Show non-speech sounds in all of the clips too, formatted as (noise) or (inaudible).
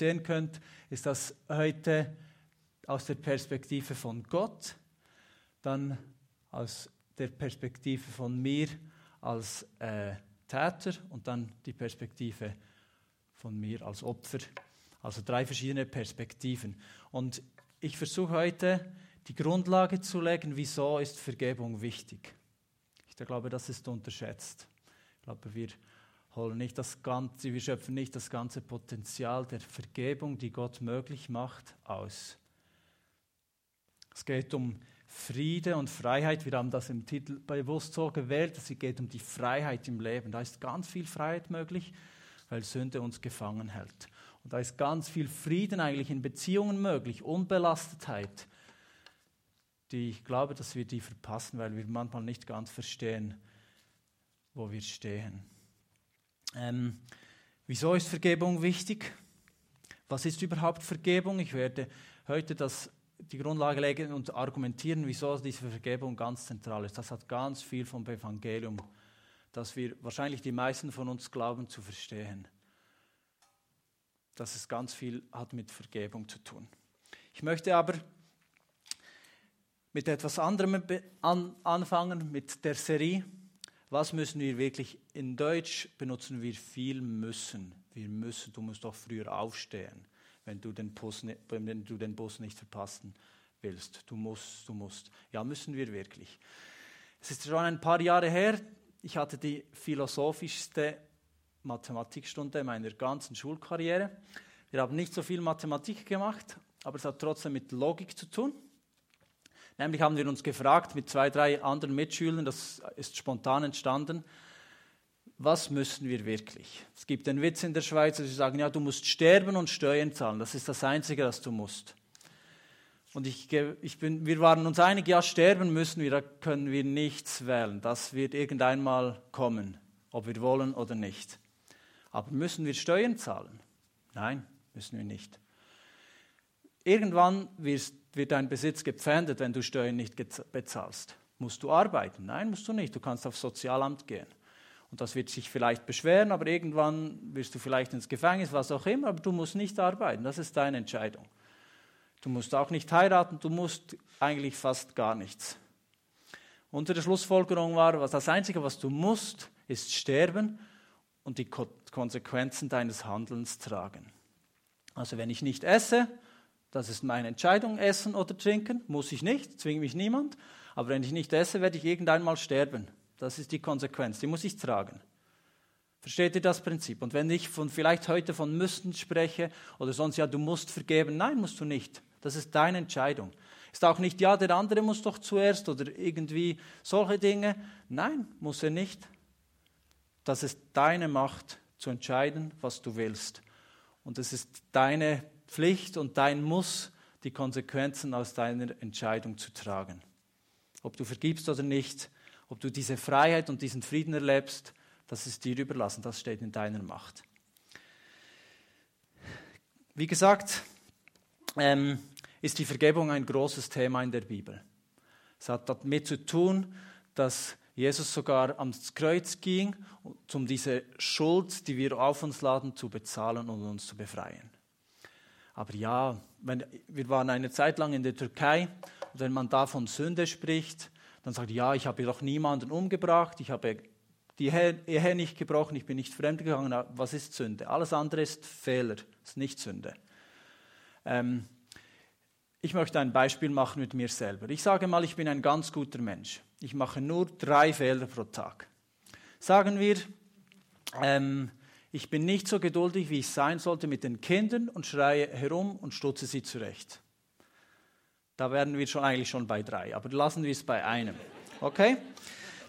sehen könnt, ist das heute aus der Perspektive von Gott, dann aus der Perspektive von mir als äh, Täter und dann die Perspektive von mir als Opfer. Also drei verschiedene Perspektiven. Und ich versuche heute die Grundlage zu legen, wieso ist Vergebung wichtig. Ich glaube, das ist unterschätzt. Ich glaube, wir holen nicht das ganze, wir schöpfen nicht das ganze Potenzial der Vergebung, die Gott möglich macht, aus. Es geht um Friede und Freiheit. Wir haben das im Titel bewusst so gewählt, es geht um die Freiheit im Leben. Da ist ganz viel Freiheit möglich, weil Sünde uns gefangen hält. Und da ist ganz viel Frieden eigentlich in Beziehungen möglich, Unbelastetheit, die ich glaube, dass wir die verpassen, weil wir manchmal nicht ganz verstehen, wo wir stehen. Ähm, wieso ist Vergebung wichtig? Was ist überhaupt Vergebung? Ich werde heute das, die Grundlage legen und argumentieren, wieso diese Vergebung ganz zentral ist. Das hat ganz viel vom Evangelium, das wir wahrscheinlich die meisten von uns glauben zu verstehen. Dass es ganz viel hat mit Vergebung zu tun. Ich möchte aber mit etwas anderem anfangen, mit der Serie was müssen wir wirklich, in Deutsch benutzen wir viel müssen. Wir müssen, du musst doch früher aufstehen, wenn du den Bus, wenn du den Bus nicht verpassen willst. Du musst, du musst. Ja, müssen wir wirklich. Es ist schon ein paar Jahre her, ich hatte die philosophischste Mathematikstunde meiner ganzen Schulkarriere. Wir haben nicht so viel Mathematik gemacht, aber es hat trotzdem mit Logik zu tun. Nämlich haben wir uns gefragt mit zwei, drei anderen Mitschülern, das ist spontan entstanden, was müssen wir wirklich? Es gibt einen Witz in der Schweiz, dass sie sagen, ja, du musst sterben und Steuern zahlen. Das ist das Einzige, was du musst. Und ich, ich bin, wir waren uns einig, ja, sterben müssen wir, da können wir nichts wählen. Das wird irgendwann mal kommen, ob wir wollen oder nicht. Aber müssen wir Steuern zahlen? Nein, müssen wir nicht. Irgendwann wird dein Besitz gepfändet, wenn du Steuern nicht bezahlst. Musst du arbeiten? Nein, musst du nicht. Du kannst aufs Sozialamt gehen. Und das wird sich vielleicht beschweren, aber irgendwann wirst du vielleicht ins Gefängnis, was auch immer, aber du musst nicht arbeiten. Das ist deine Entscheidung. Du musst auch nicht heiraten, du musst eigentlich fast gar nichts. Unter der Schlussfolgerung war, was das Einzige, was du musst, ist sterben und die Konsequenzen deines Handelns tragen. Also wenn ich nicht esse, das ist meine Entscheidung, essen oder trinken. Muss ich nicht, zwingt mich niemand. Aber wenn ich nicht esse, werde ich irgendwann mal sterben. Das ist die Konsequenz, die muss ich tragen. Versteht ihr das Prinzip? Und wenn ich von, vielleicht heute von müssen spreche oder sonst, ja, du musst vergeben. Nein, musst du nicht. Das ist deine Entscheidung. Ist auch nicht, ja, der andere muss doch zuerst oder irgendwie solche Dinge. Nein, muss er nicht. Das ist deine Macht zu entscheiden, was du willst. Und es ist deine Pflicht und dein Muss, die Konsequenzen aus deiner Entscheidung zu tragen. Ob du vergibst oder nicht, ob du diese Freiheit und diesen Frieden erlebst, das ist dir überlassen, das steht in deiner Macht. Wie gesagt, ähm, ist die Vergebung ein großes Thema in der Bibel. Es hat damit zu tun, dass Jesus sogar ans Kreuz ging, um diese Schuld, die wir auf uns laden, zu bezahlen und uns zu befreien. Aber ja, wenn, wir waren eine Zeit lang in der Türkei und wenn man da von Sünde spricht, dann sagt, ja, ich habe doch niemanden umgebracht, ich habe die Ehe nicht gebrochen, ich bin nicht fremdgegangen. Was ist Sünde? Alles andere ist Fehler, ist nicht Sünde. Ähm, ich möchte ein Beispiel machen mit mir selber. Ich sage mal, ich bin ein ganz guter Mensch. Ich mache nur drei Fehler pro Tag. Sagen wir, ähm, ich bin nicht so geduldig, wie ich sein sollte mit den Kindern und schreie herum und stutze sie zurecht. Da werden wir schon eigentlich schon bei drei, aber lassen wir es bei einem. Okay?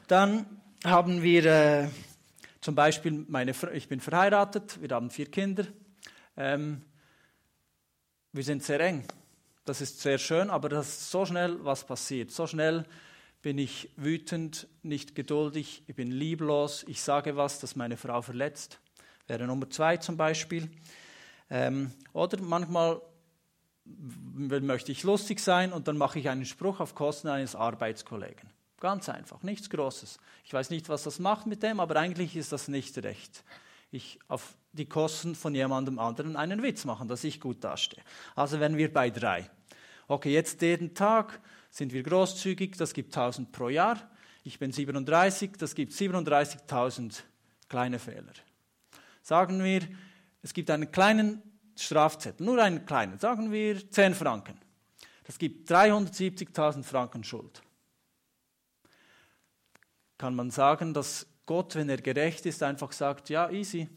Dann haben wir äh, zum Beispiel, meine, ich bin verheiratet, wir haben vier Kinder. Ähm, wir sind sehr eng. Das ist sehr schön, aber das ist so schnell was passiert. So schnell bin ich wütend, nicht geduldig, ich bin lieblos, ich sage was, das meine Frau verletzt wäre Nummer zwei zum Beispiel. Ähm, oder manchmal möchte ich lustig sein und dann mache ich einen Spruch auf Kosten eines Arbeitskollegen. Ganz einfach, nichts Großes. Ich weiß nicht, was das macht mit dem, aber eigentlich ist das nicht recht. ich auf die Kosten von jemandem anderen einen Witz machen, dass ich gut dastehe. Also wären wir bei drei. Okay, jetzt jeden Tag sind wir großzügig, das gibt 1000 pro Jahr. Ich bin 37, das gibt 37.000 kleine Fehler. Sagen wir, es gibt einen kleinen Strafzettel, nur einen kleinen, sagen wir 10 Franken. Das gibt 370.000 Franken Schuld. Kann man sagen, dass Gott, wenn er gerecht ist, einfach sagt, ja, easy,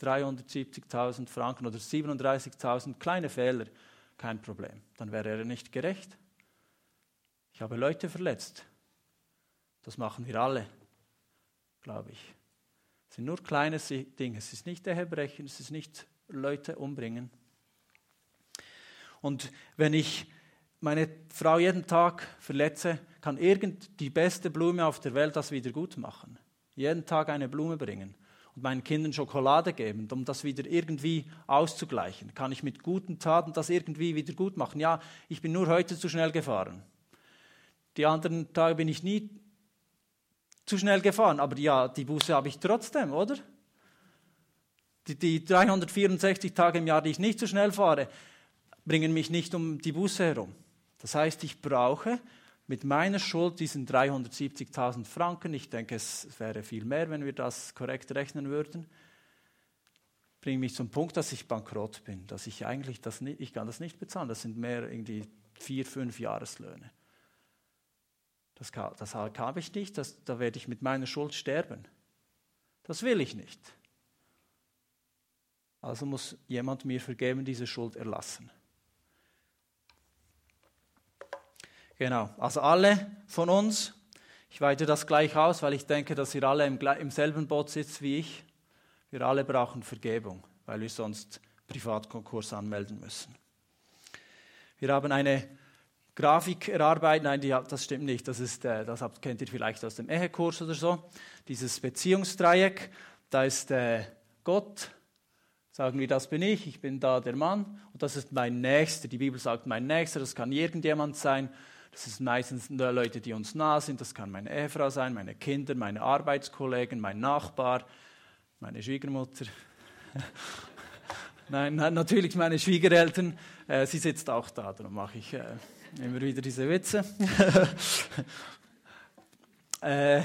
370.000 Franken oder 37.000 kleine Fehler, kein Problem. Dann wäre er nicht gerecht. Ich habe Leute verletzt. Das machen wir alle, glaube ich. Es sind nur kleine Dinge. Es ist nicht Ehebrechen, es ist nicht Leute umbringen. Und wenn ich meine Frau jeden Tag verletze, kann irgend die beste Blume auf der Welt das wieder gut machen. Jeden Tag eine Blume bringen und meinen Kindern Schokolade geben, um das wieder irgendwie auszugleichen. Kann ich mit guten Taten das irgendwie wieder gut machen? Ja, ich bin nur heute zu schnell gefahren. Die anderen Tage bin ich nie zu schnell gefahren, aber ja, die Buße habe ich trotzdem, oder? Die, die 364 Tage im Jahr, die ich nicht zu schnell fahre, bringen mich nicht um die Buße herum. Das heißt, ich brauche mit meiner Schuld diesen 370.000 Franken, ich denke, es wäre viel mehr, wenn wir das korrekt rechnen würden, bringe mich zum Punkt, dass ich bankrott bin, dass ich eigentlich das nicht, ich kann das nicht bezahlen. Das sind mehr irgendwie vier, fünf Jahreslöhne. Das, das habe ich nicht, das, da werde ich mit meiner Schuld sterben. Das will ich nicht. Also muss jemand mir vergeben, diese Schuld erlassen. Genau, also alle von uns, ich weite das gleich aus, weil ich denke, dass ihr alle im, im selben Boot sitzt wie ich. Wir alle brauchen Vergebung, weil wir sonst Privatkonkurs anmelden müssen. Wir haben eine Grafik erarbeiten. Nein, die, das stimmt nicht. Das, ist, äh, das kennt ihr vielleicht aus dem Ehekurs oder so. Dieses Beziehungsdreieck, da ist äh, Gott, sagen wir, das bin ich, ich bin da der Mann und das ist mein Nächster. Die Bibel sagt mein Nächster, das kann irgendjemand sein. Das sind meistens Leute, die uns nah sind. Das kann meine Ehefrau sein, meine Kinder, meine Arbeitskollegen, mein Nachbar, meine Schwiegermutter. (laughs) Nein, natürlich meine Schwiegereltern. Äh, sie sitzt auch da, darum mache ich Immer wieder diese Witze. (laughs) äh,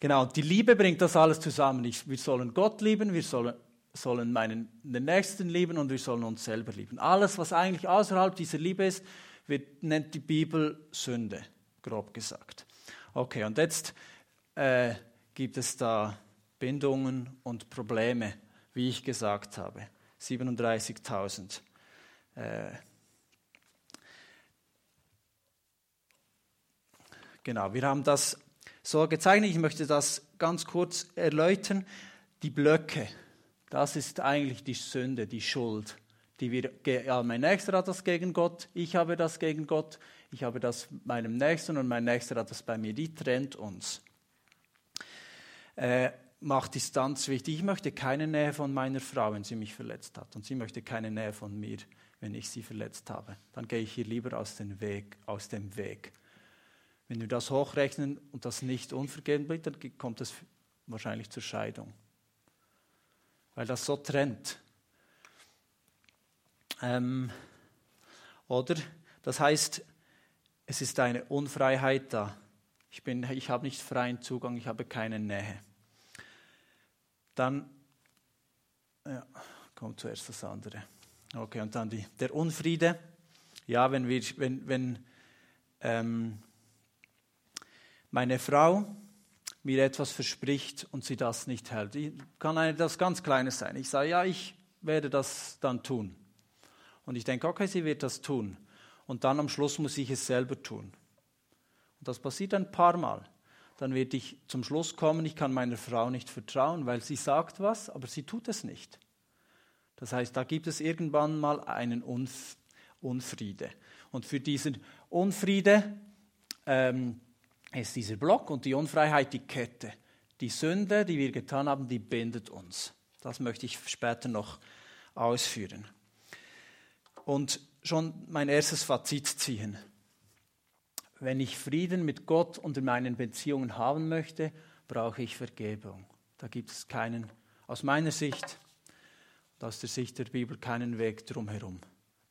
genau, die Liebe bringt das alles zusammen. Ich, wir sollen Gott lieben, wir sollen, sollen meinen, den Nächsten lieben und wir sollen uns selber lieben. Alles, was eigentlich außerhalb dieser Liebe ist, wird, nennt die Bibel Sünde, grob gesagt. Okay, und jetzt äh, gibt es da Bindungen und Probleme, wie ich gesagt habe. 37.000. Äh, Genau, wir haben das so gezeichnet. Ich möchte das ganz kurz erläutern. Die Blöcke, das ist eigentlich die Sünde, die Schuld. Die wir, ja, mein Nächster hat das gegen Gott, ich habe das gegen Gott, ich habe das meinem Nächsten und mein Nächster hat das bei mir. Die trennt uns. Äh, macht Distanz wichtig. Ich möchte keine Nähe von meiner Frau, wenn sie mich verletzt hat. Und sie möchte keine Nähe von mir, wenn ich sie verletzt habe. Dann gehe ich hier lieber aus Weg. Aus dem Weg. Wenn wir das hochrechnen und das nicht unvergeben bleibt, dann kommt es wahrscheinlich zur Scheidung. Weil das so trennt. Ähm, oder das heißt, es ist eine Unfreiheit da. Ich, ich habe nicht freien Zugang, ich habe keine Nähe. Dann ja, kommt zuerst das andere. Okay, und dann die, der Unfriede. Ja, wenn wir, wenn, wenn ähm, meine Frau mir etwas verspricht und sie das nicht hält. Kann etwas ganz Kleines sein. Ich sage, ja, ich werde das dann tun. Und ich denke, okay, sie wird das tun. Und dann am Schluss muss ich es selber tun. Und das passiert ein paar Mal. Dann werde ich zum Schluss kommen, ich kann meiner Frau nicht vertrauen, weil sie sagt was, aber sie tut es nicht. Das heißt, da gibt es irgendwann mal einen Unf Unfriede. Und für diesen Unfriede ähm, ist dieser Block und die Unfreiheit die Kette. Die Sünde, die wir getan haben, die bindet uns. Das möchte ich später noch ausführen. Und schon mein erstes Fazit ziehen. Wenn ich Frieden mit Gott und in meinen Beziehungen haben möchte, brauche ich Vergebung. Da gibt es keinen Aus meiner Sicht und aus der Sicht der Bibel keinen Weg drumherum,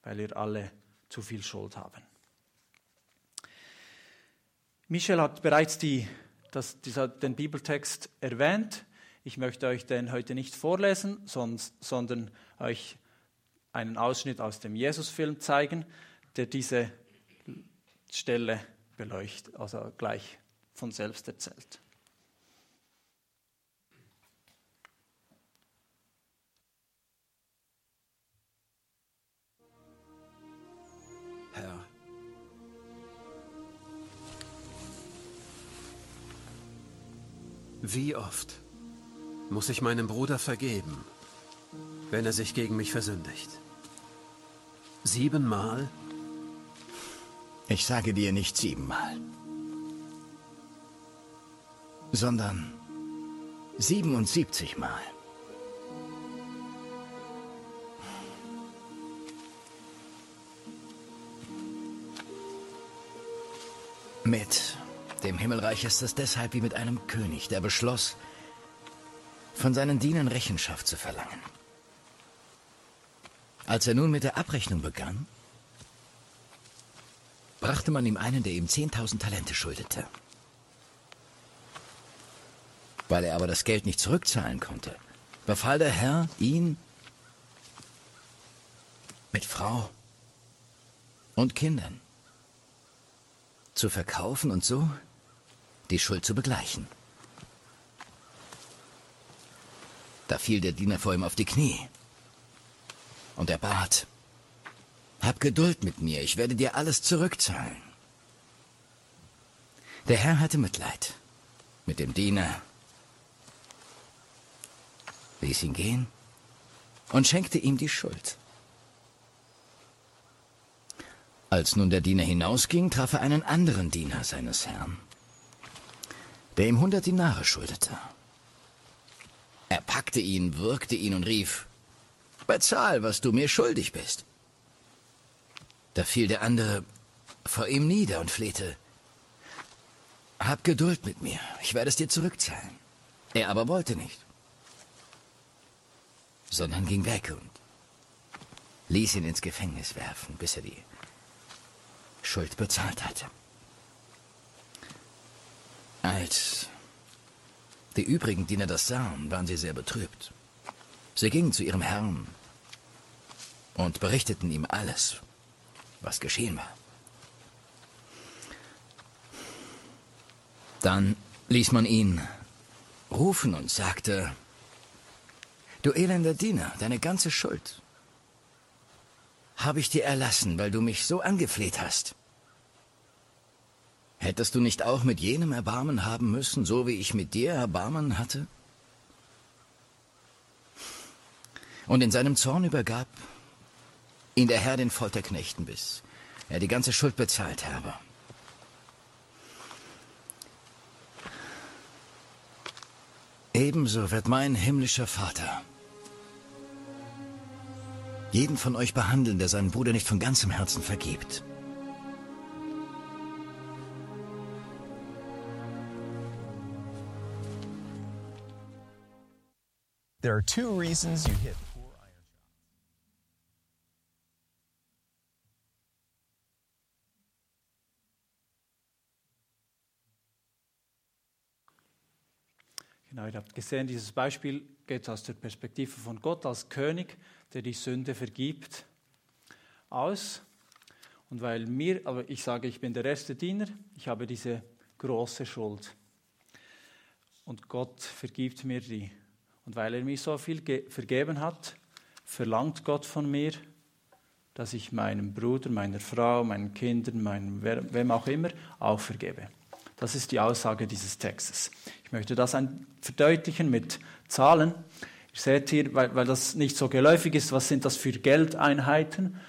weil wir alle zu viel Schuld haben. Michel hat bereits die, das, dieser, den Bibeltext erwähnt. Ich möchte euch den heute nicht vorlesen, sonst, sondern euch einen Ausschnitt aus dem Jesusfilm zeigen, der diese Stelle beleuchtet, also gleich von selbst erzählt. Wie oft muss ich meinem Bruder vergeben, wenn er sich gegen mich versündigt? Siebenmal? Ich sage dir nicht siebenmal, sondern siebenundsiebzigmal. Mit dem Himmelreich ist es deshalb wie mit einem König, der beschloss, von seinen Dienern Rechenschaft zu verlangen. Als er nun mit der Abrechnung begann, brachte man ihm einen, der ihm 10.000 Talente schuldete. Weil er aber das Geld nicht zurückzahlen konnte, befahl der Herr, ihn mit Frau und Kindern zu verkaufen und so die Schuld zu begleichen. Da fiel der Diener vor ihm auf die Knie und er bat, hab Geduld mit mir, ich werde dir alles zurückzahlen. Der Herr hatte Mitleid mit dem Diener, ließ ihn gehen und schenkte ihm die Schuld. Als nun der Diener hinausging, traf er einen anderen Diener seines Herrn, der ihm hundert Dinare schuldete. Er packte ihn, würgte ihn und rief, Bezahl, was du mir schuldig bist. Da fiel der andere vor ihm nieder und flehte, Hab Geduld mit mir, ich werde es dir zurückzahlen. Er aber wollte nicht, sondern ging weg und ließ ihn ins Gefängnis werfen, bis er die Schuld bezahlt hatte. Als die übrigen Diener das sahen, waren sie sehr betrübt. Sie gingen zu ihrem Herrn und berichteten ihm alles, was geschehen war. Dann ließ man ihn rufen und sagte, Du elender Diener, deine ganze Schuld habe ich dir erlassen, weil du mich so angefleht hast. Hättest du nicht auch mit jenem Erbarmen haben müssen, so wie ich mit dir Erbarmen hatte? Und in seinem Zorn übergab ihn der Herr den Folterknechten, bis er die ganze Schuld bezahlt habe. Ebenso wird mein himmlischer Vater jeden von euch behandeln, der seinen Bruder nicht von ganzem Herzen vergibt. There are two reasons you hit poor iron shots. Genau, ihr habt gesehen, dieses Beispiel geht aus der Perspektive von Gott als König, der die Sünde vergibt, aus. Und weil mir, aber ich sage, ich bin der erste Diener, ich habe diese große Schuld. Und Gott vergibt mir die. Und weil er mir so viel vergeben hat, verlangt Gott von mir, dass ich meinem Bruder, meiner Frau, meinen Kindern, meinem wem auch immer auch vergebe. Das ist die Aussage dieses Textes. Ich möchte das verdeutlichen mit Zahlen. Ihr seht hier, weil, weil das nicht so geläufig ist, was sind das für Geldeinheiten?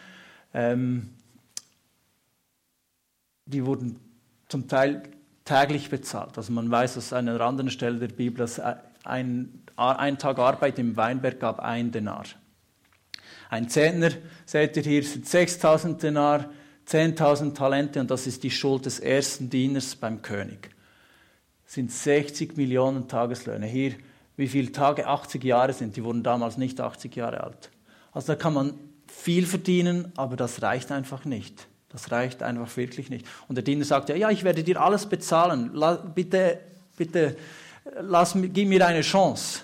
Ähm, die wurden zum Teil täglich bezahlt. Also man weiß aus einer anderen Stelle der Bibel, dass ein, ein Tag Arbeit im Weinberg gab ein Denar. Ein Zehntner, seht ihr hier, sind 6000 Denar, 10.000 Talente und das ist die Schuld des ersten Dieners beim König. Sind 60 Millionen Tageslöhne. Hier wie viele Tage 80 Jahre sind. Die wurden damals nicht 80 Jahre alt. Also da kann man viel verdienen, aber das reicht einfach nicht. Das reicht einfach wirklich nicht. Und der Diener sagt, ja, ja ich werde dir alles bezahlen. Bitte, bitte, lass, gib mir eine Chance.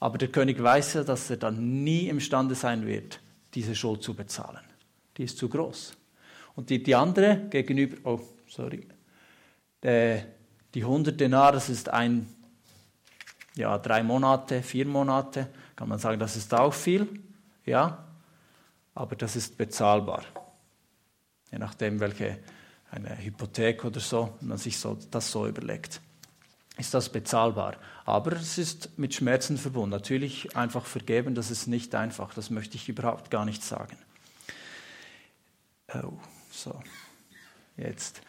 Aber der König weiß ja, dass er dann nie imstande sein wird, diese Schuld zu bezahlen. Die ist zu groß. Und die, die andere gegenüber, oh, sorry, der, die 100 Denar, das ist ein, ja, drei Monate, vier Monate, kann man sagen, das ist auch viel, ja, aber das ist bezahlbar. Je nachdem, welche eine Hypothek oder so, man sich so, das so überlegt, ist das bezahlbar. Aber es ist mit Schmerzen verbunden. Natürlich einfach vergeben, das ist nicht einfach, das möchte ich überhaupt gar nicht sagen. Oh, so, jetzt.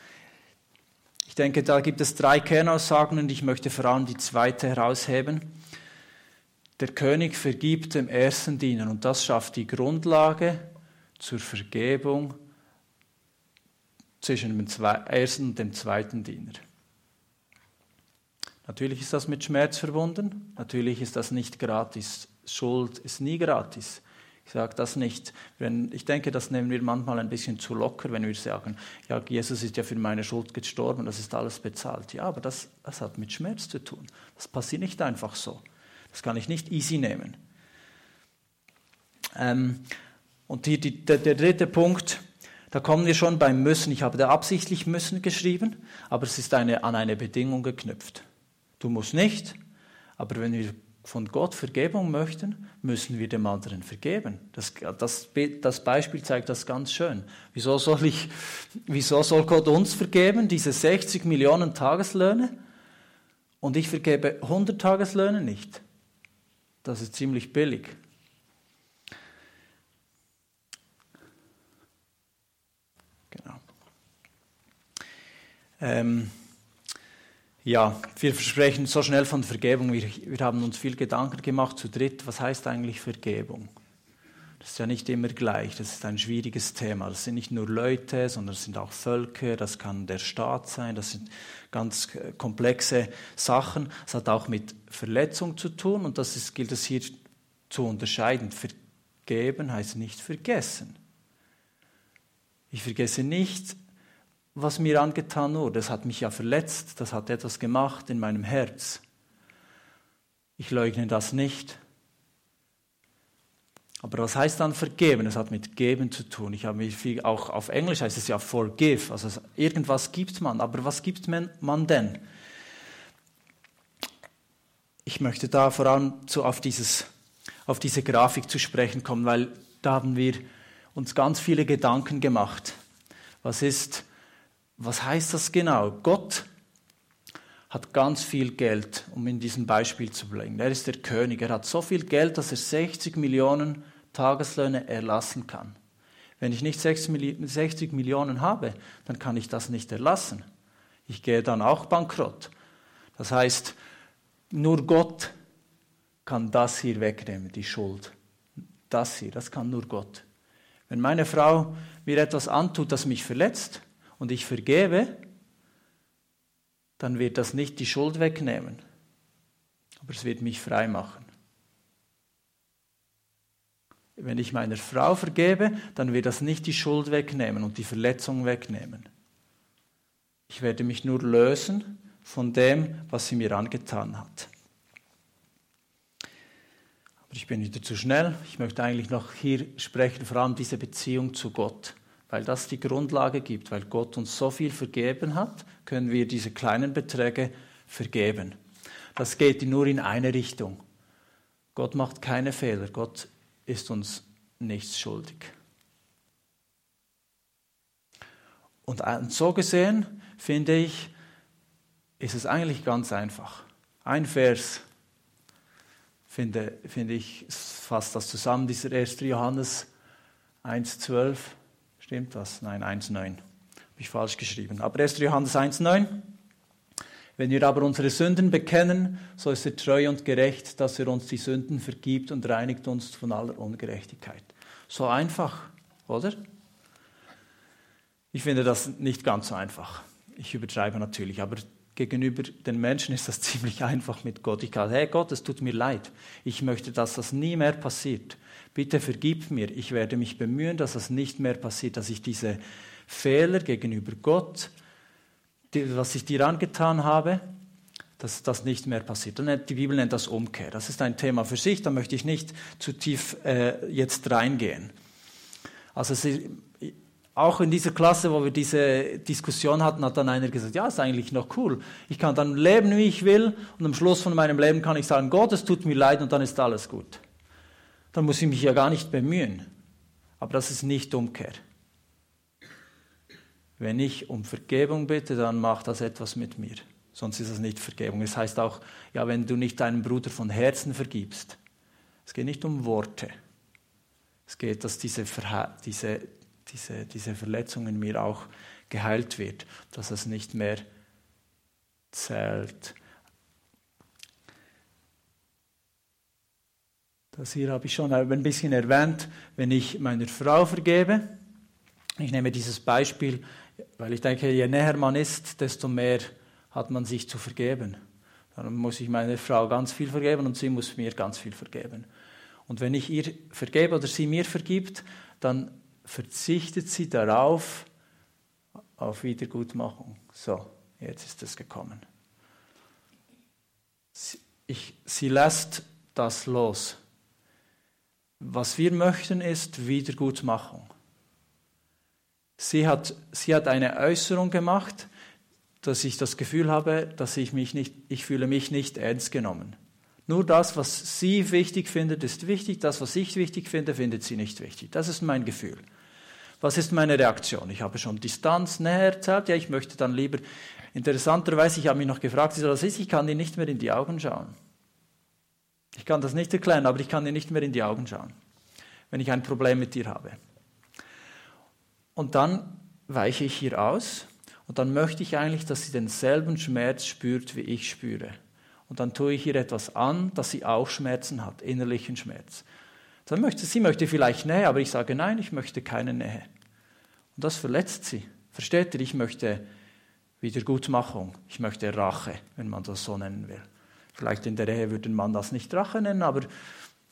Ich denke, da gibt es drei Kernaussagen und ich möchte vor allem die zweite herausheben. Der König vergibt dem ersten Diener und das schafft die Grundlage zur Vergebung zwischen dem ersten und dem zweiten Diener. Natürlich ist das mit Schmerz verbunden, natürlich ist das nicht gratis. Schuld ist nie gratis. Ich sage das nicht. Ich denke, das nehmen wir manchmal ein bisschen zu locker, wenn wir sagen, ja, Jesus ist ja für meine Schuld gestorben, das ist alles bezahlt. Ja, aber das, das hat mit Schmerz zu tun. Das passiert nicht einfach so. Das kann ich nicht easy nehmen. Ähm, und hier die, der, der dritte Punkt, da kommen wir schon beim Müssen. Ich habe da absichtlich Müssen geschrieben, aber es ist eine, an eine Bedingung geknüpft. Du musst nicht, aber wenn wir von Gott Vergebung möchten, müssen wir dem anderen vergeben. Das, das, das, Beispiel zeigt das ganz schön. Wieso soll, ich, wieso soll Gott uns vergeben, diese 60 Millionen Tageslöhne, und ich vergebe 100 Tageslöhne nicht? Das ist ziemlich billig. Genau. Ähm, ja, wir versprechen so schnell von Vergebung. Wir, wir haben uns viel Gedanken gemacht zu dritt. Was heißt eigentlich Vergebung? Das ist ja nicht immer gleich. Das ist ein schwieriges Thema. Das sind nicht nur Leute, sondern es sind auch Völker. Das kann der Staat sein. Das sind ganz komplexe Sachen. Es hat auch mit Verletzung zu tun. Und das ist, gilt es hier zu unterscheiden. Vergeben heißt nicht vergessen. Ich vergesse nicht, was mir angetan wurde. Das hat mich ja verletzt, das hat etwas gemacht in meinem Herz. Ich leugne das nicht. Aber was heißt dann vergeben? Es hat mit geben zu tun. Ich habe mich viel, auch auf Englisch heißt es ja forgive. Also irgendwas gibt man. Aber was gibt man denn? Ich möchte da vor allem so auf, dieses, auf diese Grafik zu sprechen kommen, weil da haben wir uns ganz viele Gedanken gemacht. Was ist was heißt das genau? Gott hat ganz viel Geld, um in diesem Beispiel zu bleiben. Er ist der König. Er hat so viel Geld, dass er 60 Millionen Tageslöhne erlassen kann. Wenn ich nicht 60 Millionen habe, dann kann ich das nicht erlassen. Ich gehe dann auch bankrott. Das heißt, nur Gott kann das hier wegnehmen, die Schuld. Das hier, das kann nur Gott. Wenn meine Frau mir etwas antut, das mich verletzt, und ich vergebe, dann wird das nicht die Schuld wegnehmen, aber es wird mich frei machen. Wenn ich meiner Frau vergebe, dann wird das nicht die Schuld wegnehmen und die Verletzung wegnehmen. Ich werde mich nur lösen von dem, was sie mir angetan hat. Aber ich bin wieder zu schnell. Ich möchte eigentlich noch hier sprechen, vor allem diese Beziehung zu Gott weil das die Grundlage gibt, weil Gott uns so viel vergeben hat, können wir diese kleinen Beträge vergeben. Das geht nur in eine Richtung. Gott macht keine Fehler, Gott ist uns nichts schuldig. Und so gesehen, finde ich, ist es eigentlich ganz einfach. Ein Vers, finde, finde ich, fasst das zusammen, dieser 1. Johannes 1,12. Stimmt das? Nein, 1,9. Habe ich falsch geschrieben. Aber 1. Johannes 1,9. Wenn wir aber unsere Sünden bekennen, so ist er treu und gerecht, dass er uns die Sünden vergibt und reinigt uns von aller Ungerechtigkeit. So einfach, oder? Ich finde das nicht ganz so einfach. Ich übertreibe natürlich, aber gegenüber den Menschen ist das (laughs) ziemlich einfach mit Gott. Ich kann, hey Gott, es tut mir leid. Ich möchte, dass das nie mehr passiert. Bitte vergib mir. Ich werde mich bemühen, dass das nicht mehr passiert, dass ich diese Fehler gegenüber Gott, die, was ich dir angetan habe, dass das nicht mehr passiert. Die Bibel nennt das Umkehr. Das ist ein Thema für sich, da möchte ich nicht zu tief äh, jetzt reingehen. Also sie, auch in dieser Klasse, wo wir diese Diskussion hatten, hat dann einer gesagt, ja, ist eigentlich noch cool. Ich kann dann leben, wie ich will und am Schluss von meinem Leben kann ich sagen, Gott, es tut mir leid und dann ist alles gut. Dann muss ich mich ja gar nicht bemühen. Aber das ist nicht Umkehr. Wenn ich um Vergebung bitte, dann macht das etwas mit mir sonst ist es nicht Vergebung. Es heißt auch, ja, wenn du nicht deinem Bruder von Herzen vergibst. Es geht nicht um Worte. Es geht, dass diese, diese, diese, diese Verletzung in mir auch geheilt wird, dass es nicht mehr zählt. Das hier habe ich schon ein bisschen erwähnt, wenn ich meiner Frau vergebe. Ich nehme dieses Beispiel, weil ich denke, je näher man ist, desto mehr hat man sich zu vergeben. Dann muss ich meiner Frau ganz viel vergeben und sie muss mir ganz viel vergeben. Und wenn ich ihr vergebe oder sie mir vergibt, dann verzichtet sie darauf, auf Wiedergutmachung. So, jetzt ist es gekommen. Sie, ich, sie lässt das los. Was wir möchten, ist Wiedergutmachung. Sie hat, sie hat eine Äußerung gemacht, dass ich das Gefühl habe, dass ich mich nicht, ich fühle mich nicht ernst genommen. Nur das, was sie wichtig findet, ist wichtig. Das, was ich wichtig finde, findet sie nicht wichtig. Das ist mein Gefühl. Was ist meine Reaktion? Ich habe schon Distanz näher erzählt. Ja, ich möchte dann lieber. Interessanterweise, ich habe mich noch gefragt, wieso das ist. Ich kann dir nicht mehr in die Augen schauen. Ich kann das nicht erklären, aber ich kann dir nicht mehr in die Augen schauen, wenn ich ein Problem mit dir habe. Und dann weiche ich hier aus und dann möchte ich eigentlich, dass sie denselben Schmerz spürt, wie ich spüre. Und dann tue ich ihr etwas an, dass sie auch Schmerzen hat, innerlichen Schmerz. Dann möchte sie möchte vielleicht Nähe, aber ich sage nein, ich möchte keine Nähe. Und das verletzt sie. Versteht ihr? Ich möchte Wiedergutmachung. Ich möchte Rache, wenn man das so nennen will. Vielleicht in der Ehe würde man das nicht Rache nennen, aber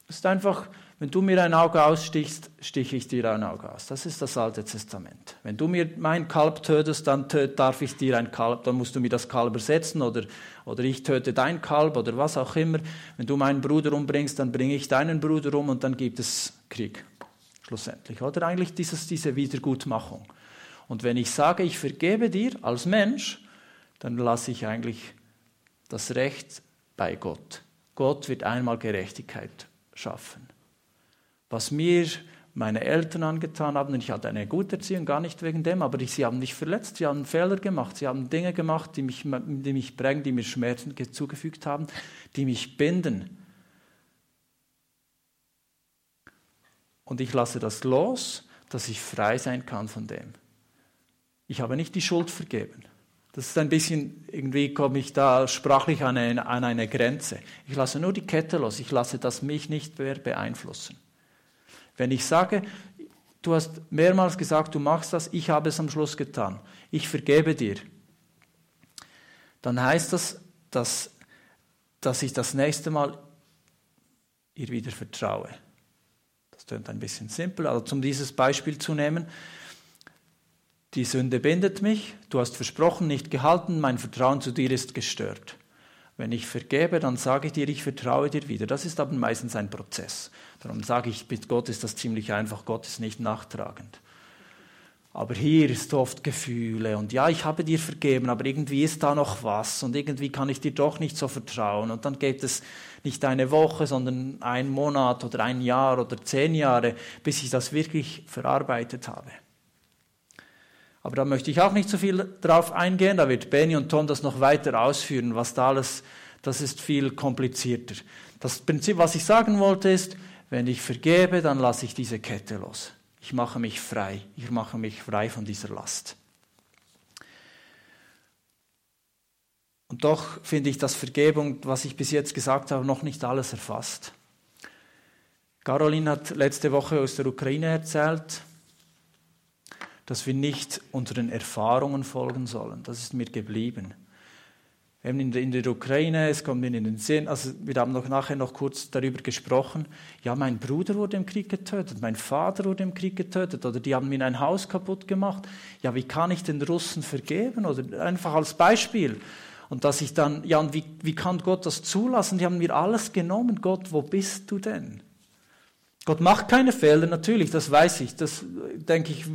es ist einfach, wenn du mir ein Auge ausstichst, stiche ich dir ein Auge aus. Das ist das Alte Testament. Wenn du mir mein Kalb tötest, dann töt, darf ich dir ein Kalb, dann musst du mir das Kalb ersetzen oder, oder ich töte dein Kalb oder was auch immer. Wenn du meinen Bruder umbringst, dann bringe ich deinen Bruder um und dann gibt es Krieg. Schlussendlich. Oder eigentlich dieses, diese Wiedergutmachung. Und wenn ich sage, ich vergebe dir als Mensch, dann lasse ich eigentlich das Recht bei Gott. Gott wird einmal Gerechtigkeit schaffen was mir meine Eltern angetan haben. Und ich hatte eine gute Erziehung, gar nicht wegen dem, aber sie haben mich verletzt, sie haben Fehler gemacht, sie haben Dinge gemacht, die mich, die mich prägen, die mir Schmerzen zugefügt haben, die mich binden. Und ich lasse das los, dass ich frei sein kann von dem. Ich habe nicht die Schuld vergeben. Das ist ein bisschen, irgendwie komme ich da sprachlich an eine, an eine Grenze. Ich lasse nur die Kette los, ich lasse das mich nicht mehr beeinflussen. Wenn ich sage, du hast mehrmals gesagt, du machst das, ich habe es am Schluss getan, ich vergebe dir, dann heißt das, dass, dass ich das nächste Mal ihr wieder vertraue. Das klingt ein bisschen simpel, aber um dieses Beispiel zu nehmen, die Sünde bindet mich, du hast versprochen, nicht gehalten, mein Vertrauen zu dir ist gestört. Wenn ich vergebe, dann sage ich dir, ich vertraue dir wieder. Das ist aber meistens ein Prozess. Darum sage ich, mit Gott ist das ziemlich einfach. Gott ist nicht nachtragend. Aber hier ist oft Gefühle und ja, ich habe dir vergeben, aber irgendwie ist da noch was und irgendwie kann ich dir doch nicht so vertrauen. Und dann geht es nicht eine Woche, sondern ein Monat oder ein Jahr oder zehn Jahre, bis ich das wirklich verarbeitet habe. Aber da möchte ich auch nicht so viel drauf eingehen. Da wird Benny und Tom das noch weiter ausführen, was da alles, das ist viel komplizierter. Das Prinzip, was ich sagen wollte, ist, wenn ich vergebe, dann lasse ich diese Kette los. Ich mache mich frei. Ich mache mich frei von dieser Last. Und doch finde ich, dass Vergebung, was ich bis jetzt gesagt habe, noch nicht alles erfasst. Caroline hat letzte Woche aus der Ukraine erzählt dass wir nicht unseren Erfahrungen folgen sollen. Das ist mir geblieben. Eben in der, in der Ukraine, es kommt mir in den Sinn, also wir haben noch nachher noch kurz darüber gesprochen, ja, mein Bruder wurde im Krieg getötet, mein Vater wurde im Krieg getötet oder die haben mir ein Haus kaputt gemacht. Ja, wie kann ich den Russen vergeben? Oder einfach als Beispiel. Und dass ich dann, ja, und wie, wie kann Gott das zulassen? Die haben mir alles genommen. Gott, wo bist du denn? Gott macht keine Fehler, natürlich, das weiß ich. Das denke ich,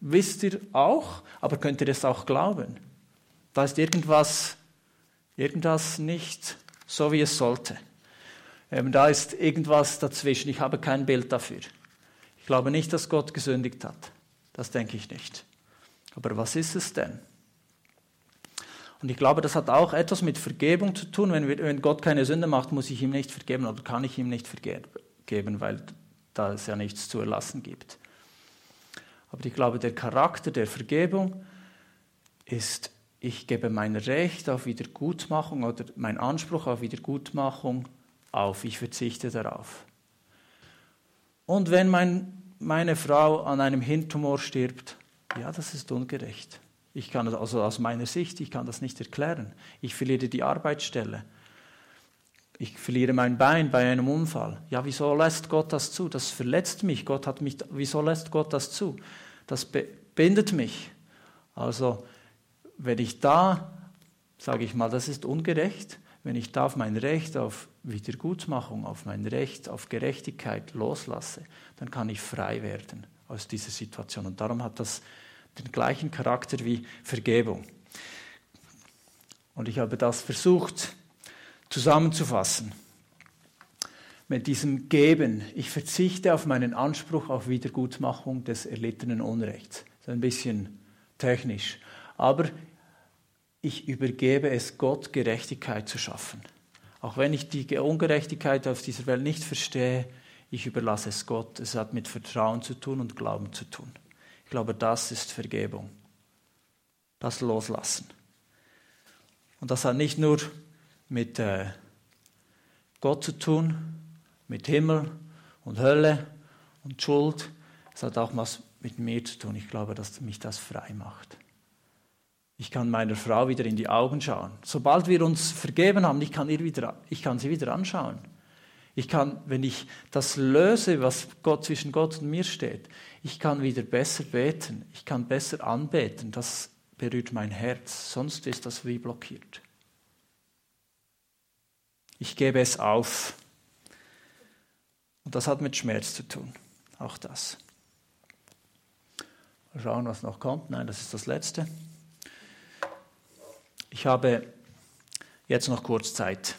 wisst ihr auch, aber könnt ihr es auch glauben? Da ist irgendwas, irgendwas nicht so, wie es sollte. Ähm, da ist irgendwas dazwischen. Ich habe kein Bild dafür. Ich glaube nicht, dass Gott gesündigt hat. Das denke ich nicht. Aber was ist es denn? Und ich glaube, das hat auch etwas mit Vergebung zu tun. Wenn, wenn Gott keine Sünde macht, muss ich ihm nicht vergeben oder kann ich ihm nicht vergeben, weil da es ja nichts zu erlassen gibt. Aber ich glaube, der Charakter der Vergebung ist ich gebe mein Recht auf Wiedergutmachung oder mein Anspruch auf Wiedergutmachung auf. Ich verzichte darauf. Und wenn mein, meine Frau an einem Hirntumor stirbt, ja, das ist ungerecht. Ich kann das, also aus meiner Sicht, ich kann das nicht erklären. Ich verliere die Arbeitsstelle. Ich verliere mein Bein bei einem Unfall. Ja, wieso lässt Gott das zu? Das verletzt mich. Gott hat mich. Wieso lässt Gott das zu? Das bindet mich. Also wenn ich da, sage ich mal, das ist ungerecht, wenn ich da auf mein Recht auf Wiedergutmachung, auf mein Recht auf Gerechtigkeit loslasse, dann kann ich frei werden aus dieser Situation. Und darum hat das den gleichen Charakter wie Vergebung. Und ich habe das versucht zusammenzufassen mit diesem Geben. Ich verzichte auf meinen Anspruch auf Wiedergutmachung des erlittenen Unrechts. Das ist ein bisschen technisch. Aber ich übergebe es Gott, Gerechtigkeit zu schaffen. Auch wenn ich die Ungerechtigkeit auf dieser Welt nicht verstehe, ich überlasse es Gott. Es hat mit Vertrauen zu tun und Glauben zu tun. Ich glaube, das ist Vergebung. Das Loslassen. Und das hat nicht nur mit äh, Gott zu tun, mit Himmel und Hölle und Schuld. Es hat auch was mit mir zu tun. Ich glaube, dass mich das frei macht. Ich kann meiner Frau wieder in die Augen schauen. Sobald wir uns vergeben haben, ich kann, ihr wieder, ich kann sie wieder anschauen. Ich kann, wenn ich das löse, was Gott zwischen Gott und mir steht, ich kann wieder besser beten. Ich kann besser anbeten. Das berührt mein Herz. Sonst ist das wie blockiert. Ich gebe es auf. Und das hat mit Schmerz zu tun. Auch das. Mal schauen, was noch kommt. Nein, das ist das Letzte. Ich habe jetzt noch kurz Zeit.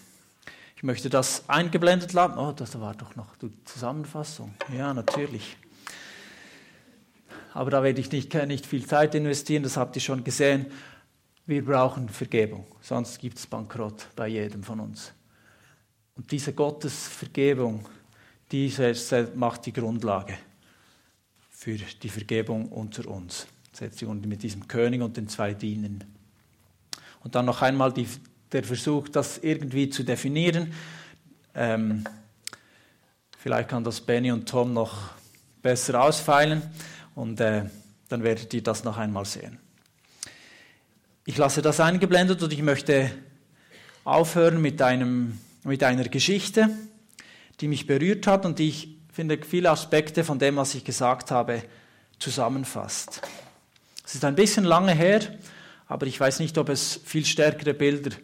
Ich möchte das eingeblendet lassen. Oh, das war doch noch die Zusammenfassung. Ja, natürlich. Aber da werde ich nicht, nicht viel Zeit investieren, das habt ihr schon gesehen. Wir brauchen Vergebung, sonst gibt es Bankrott bei jedem von uns. Und diese Gottesvergebung, diese macht die Grundlage für die Vergebung unter uns. Mit diesem König und den zwei Dienern. Und dann noch einmal die, der Versuch, das irgendwie zu definieren. Ähm, vielleicht kann das Benny und Tom noch besser ausfeilen und äh, dann werdet ihr das noch einmal sehen. Ich lasse das eingeblendet und ich möchte aufhören mit, einem, mit einer Geschichte, die mich berührt hat und die ich finde viele Aspekte von dem, was ich gesagt habe, zusammenfasst. Es ist ein bisschen lange her, aber ich weiß nicht, ob es viel stärkere Bilder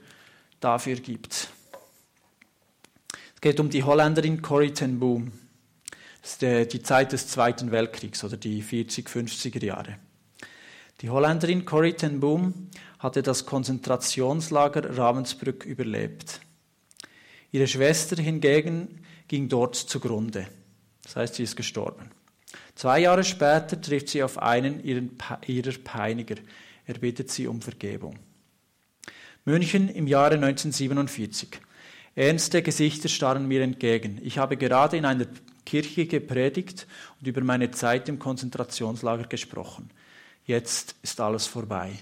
dafür gibt. Es geht um die Holländerin Corrie ten Boom. Das ist die Zeit des Zweiten Weltkriegs oder die 40, 50er Jahre. Die Holländerin Corrie ten Boom hatte das Konzentrationslager Ravensbrück überlebt. Ihre Schwester hingegen ging dort zugrunde. Das heißt, sie ist gestorben. Zwei Jahre später trifft sie auf einen ihrer Peiniger, er bittet sie um Vergebung. München im Jahre 1947. Ernste Gesichter starren mir entgegen. Ich habe gerade in einer Kirche gepredigt und über meine Zeit im Konzentrationslager gesprochen. Jetzt ist alles vorbei.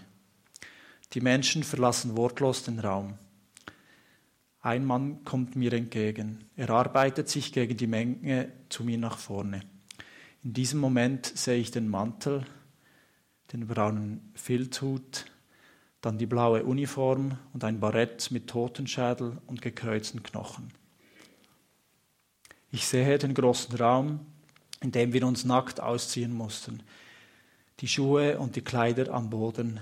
Die Menschen verlassen wortlos den Raum. Ein Mann kommt mir entgegen. Er arbeitet sich gegen die Menge zu mir nach vorne. In diesem Moment sehe ich den Mantel, den braunen Filzhut, dann die blaue Uniform und ein Barett mit Totenschädel und gekreuzten Knochen. Ich sehe den großen Raum, in dem wir uns nackt ausziehen mussten, die Schuhe und die Kleider am Boden.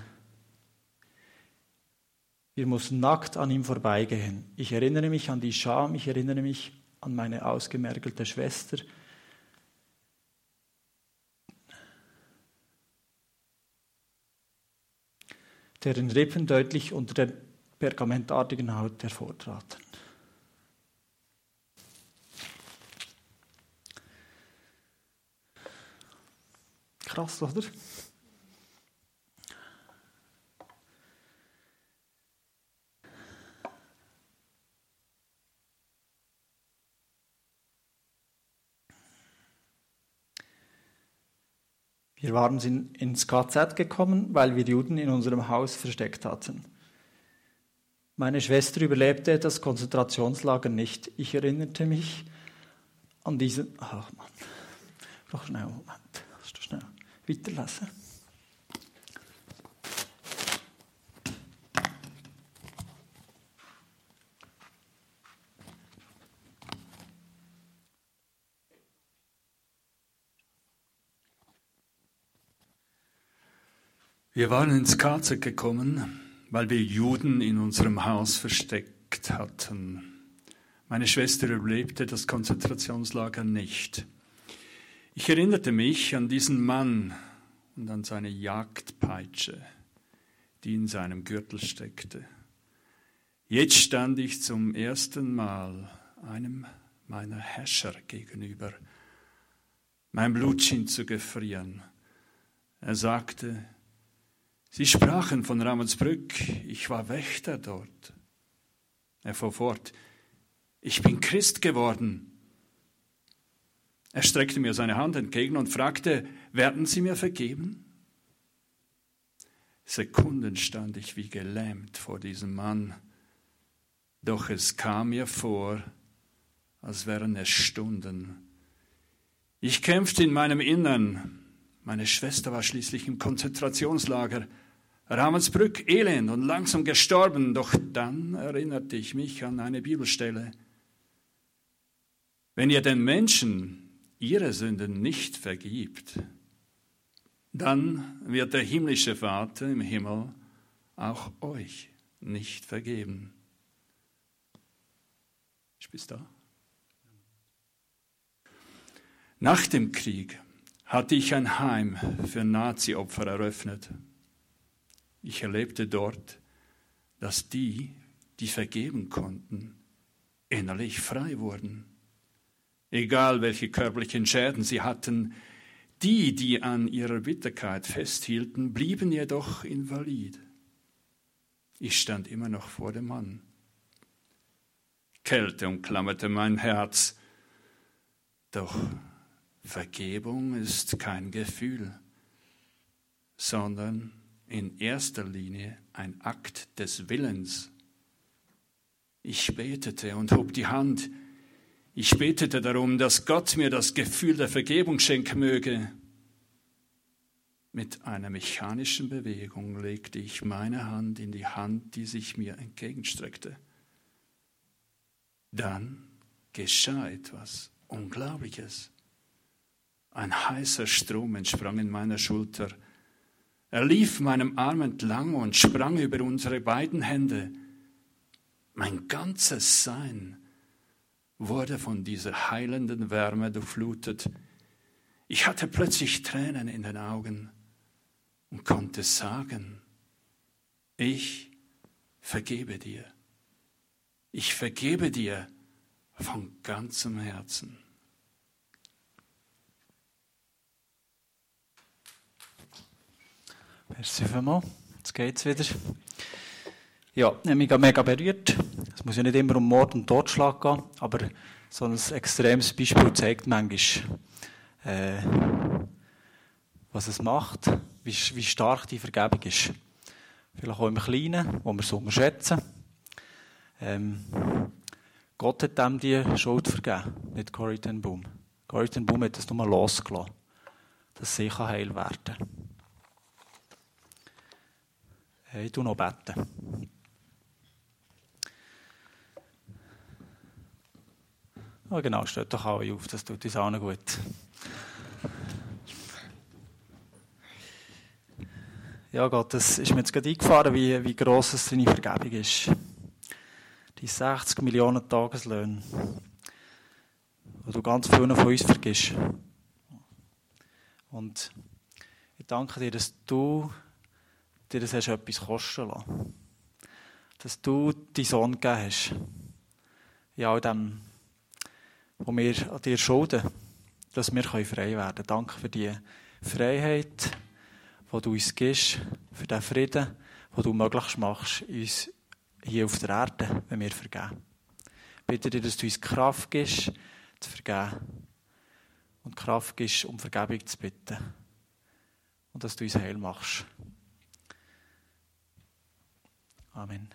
Wir mussten nackt an ihm vorbeigehen. Ich erinnere mich an die Scham, ich erinnere mich an meine ausgemergelte Schwester, deren Rippen deutlich unter der pergamentartigen Haut hervortraten. Krass, oder? Wir waren ins KZ gekommen, weil wir Juden in unserem Haus versteckt hatten. Meine Schwester überlebte das Konzentrationslager nicht. Ich erinnerte mich an diesen. Ach Mann, doch schnell, Moment. Kannst du schnell weiterlesen? Wir waren ins KZ gekommen, weil wir Juden in unserem Haus versteckt hatten. Meine Schwester überlebte das Konzentrationslager nicht. Ich erinnerte mich an diesen Mann und an seine Jagdpeitsche, die in seinem Gürtel steckte. Jetzt stand ich zum ersten Mal einem meiner Herrscher gegenüber. Mein Blut schien zu gefrieren. Er sagte, Sie sprachen von Ravensbrück, ich war Wächter dort. Er fuhr fort, ich bin Christ geworden. Er streckte mir seine Hand entgegen und fragte, werden Sie mir vergeben? Sekunden stand ich wie gelähmt vor diesem Mann, doch es kam mir vor, als wären es Stunden. Ich kämpfte in meinem Innern. Meine Schwester war schließlich im Konzentrationslager. Ravensbrück elend und langsam gestorben, doch dann erinnerte ich mich an eine Bibelstelle. Wenn ihr den Menschen ihre Sünden nicht vergibt, dann wird der himmlische Vater im Himmel auch euch nicht vergeben. Ich bin da. Nach dem Krieg hatte ich ein Heim für Nazi-Opfer eröffnet. Ich erlebte dort, dass die, die vergeben konnten, innerlich frei wurden. Egal welche körperlichen Schäden sie hatten, die, die an ihrer Bitterkeit festhielten, blieben jedoch invalid. Ich stand immer noch vor dem Mann. Kälte umklammerte mein Herz. Doch Vergebung ist kein Gefühl, sondern in erster Linie ein Akt des Willens. Ich betete und hob die Hand. Ich betete darum, dass Gott mir das Gefühl der Vergebung schenken möge. Mit einer mechanischen Bewegung legte ich meine Hand in die Hand, die sich mir entgegenstreckte. Dann geschah etwas Unglaubliches. Ein heißer Strom entsprang in meiner Schulter. Er lief meinem Arm entlang und sprang über unsere beiden Hände. Mein ganzes Sein wurde von dieser heilenden Wärme durchflutet. Ich hatte plötzlich Tränen in den Augen und konnte sagen, ich vergebe dir. Ich vergebe dir von ganzem Herzen. Merci vielmals. Jetzt geht's wieder. Ja, ich habe mich mega berührt. Es muss ja nicht immer um Mord und Totschlag gehen, aber so ein extremes Beispiel zeigt manchmal, äh, was es macht, wie, wie stark die Vergebung ist. Vielleicht auch im Kleinen, wo wir es unterschätzen. Ähm, Gott hat dem die Schuld vergeben, nicht Corrie ten Boom. Corrie ten Boom hat es nur losgelassen, dass sie heil werden kann. Hey, du noch beten. Oh, genau, steht doch alle auf, das tut uns auch noch gut. Ja, Gott, das ist mir jetzt gerade eingefahren, wie, wie gross es deine Vergebung ist. Die 60 Millionen Tageslöhne, wo du ganz vielen von uns vergisst. Und ich danke dir, dass du dir das hast etwas kosten lassen. Dass du deinen Sohn gegeben hast. In all dem, was wir an dir schulden, dass wir frei werden können. Danke für die Freiheit, die du uns gibst, für den Frieden, den du möglich machst, uns hier auf der Erde, wenn wir vergeben. Bitte dir, dass du uns Kraft gibst, zu vergeben. Und Kraft gibst, um Vergebung zu bitten. Und dass du uns heil machst. Amen.